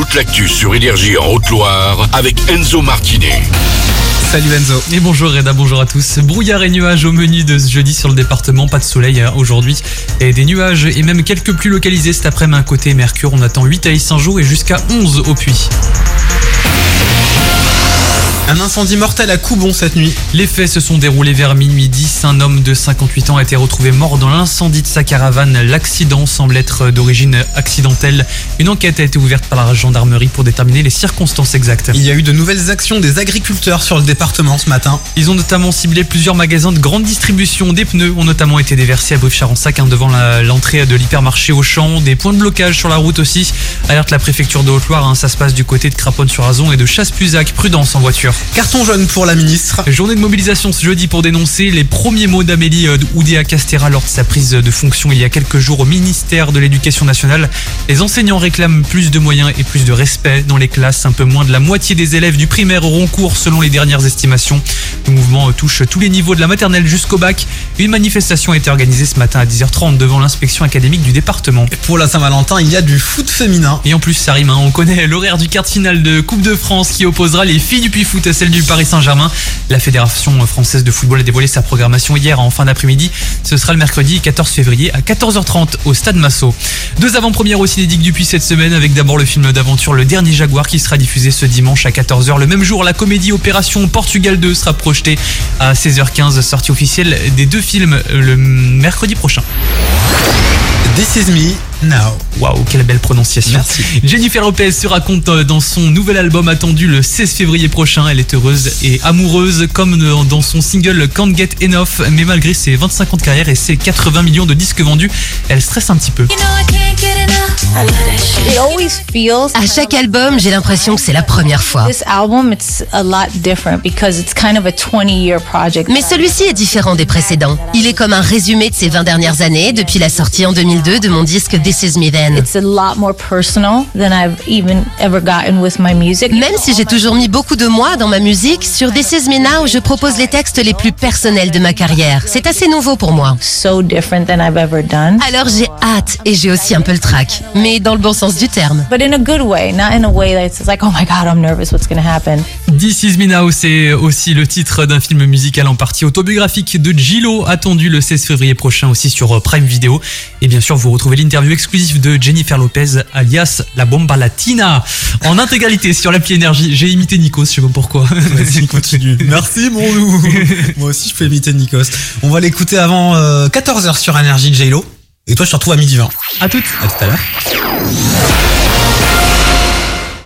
toute l'actu sur Énergie en Haute-Loire avec Enzo Martinet. Salut Enzo. Et bonjour Reda, bonjour à tous. Brouillard et nuages au menu de ce jeudi sur le département, pas de soleil hein, aujourd'hui. Et des nuages et même quelques pluies localisées cet après-midi. Côté Mercure, on attend 8 à 5 jours et jusqu'à 11 au puits. Un incendie mortel à Coubon cette nuit. Les faits se sont déroulés vers minuit 10. Un homme de 58 ans a été retrouvé mort dans l'incendie de sa caravane. L'accident semble être d'origine accidentelle. Une enquête a été ouverte par la gendarmerie pour déterminer les circonstances exactes. Il y a eu de nouvelles actions des agriculteurs sur le département ce matin. Ils ont notamment ciblé plusieurs magasins de grande distribution. Des pneus ont notamment été déversés à Brive-Charensac hein, devant l'entrée de l'hypermarché Auchan. Des points de blocage sur la route aussi. Alerte la préfecture de Haute-Loire. hein, ça se passe du côté de Craponne-sur-Azon et de Chasse-Puzac. Prudence en voiture. Carton jaune pour la ministre. Journée de mobilisation ce jeudi pour dénoncer les premiers mots d'Amélie euh, Oudéa Castera lors de sa prise de fonction il y a quelques jours au ministère de l'Éducation nationale. Les enseignants réclament plus de moyens et plus de respect dans les classes. Un peu moins de la moitié des élèves du primaire auront cours selon les dernières estimations. Mouvement touche tous les niveaux de la maternelle jusqu'au bac. Une manifestation a été organisée ce matin à 10h30 devant l'inspection académique du département. Pour la Saint-Valentin, il y a du foot féminin. Et en plus, ça rime, hein, on connaît l'horaire du quart de finale de Coupe de France qui opposera les filles du Puy-Foot à celles du Paris Saint-Germain. La Fédération française de football a dévoilé sa programmation hier en fin d'après-midi. Ce sera le mercredi 14 février à 14h30 au Stade Massot. Deux avant-premières au Cinédic du Puy cette semaine avec d'abord le film d'aventure Le Dernier Jaguar qui sera diffusé ce dimanche à 14h. Le même jour, la comédie Opération Portugal 2 sera à 16h15, sortie officielle des deux films euh, le mercredi prochain. This is me now. Waouh, quelle belle prononciation. Merci. Jennifer Lopez se raconte euh, dans son nouvel album attendu le 16 février prochain. Elle est heureuse et amoureuse comme dans- dans son single Can't Get Enough. Mais malgré ses 25 ans de carrière et ses 80 millions de disques vendus, elle stresse un petit peu. You know I can't get enough. I love that shit. It always feels À chaque album, j'ai l'impression que c'est la première fois. this album it's a lot different because it's kind of a 20 year project. Mais celui-ci est différent des précédents. Il est comme un résumé de ces 20 dernières années, depuis la sortie en 2002 de mon disque This Is Me Then. It's a lot more personal than I've even ever gotten with my music. Même si j'ai toujours mis beaucoup de moi dans ma musique, sur This Is Me Now, je propose les textes les plus personnels de ma carrière. C'est assez nouveau pour moi. So different than I've ever done. Alors j'ai hâte et j'ai aussi un peu le trac, mais dans le bon sens du terme. But in a good way, not in a way that's like, oh my God, I'm nervous, what's gonna happen? This Is Me Now, c'est aussi le titre d'un film musical en partie autobiographique de Gillo, attendu le 16 février prochain aussi sur Prime Video. Et bien sûr, vous retrouvez l'interview exclusive de Jennifer Lopez, alias la Bomba Latina, en intégralité sur l'appli Énergie. J'ai imité Nikos, je sais pas pourquoi. Vas-y, continue. Merci mon loup. Moi aussi je peux imiter Nikos. On va l'écouter avant 14h sur Énergie J-Lo. Et toi je te retrouve à midi 20. À toutes. À tout à l'heure.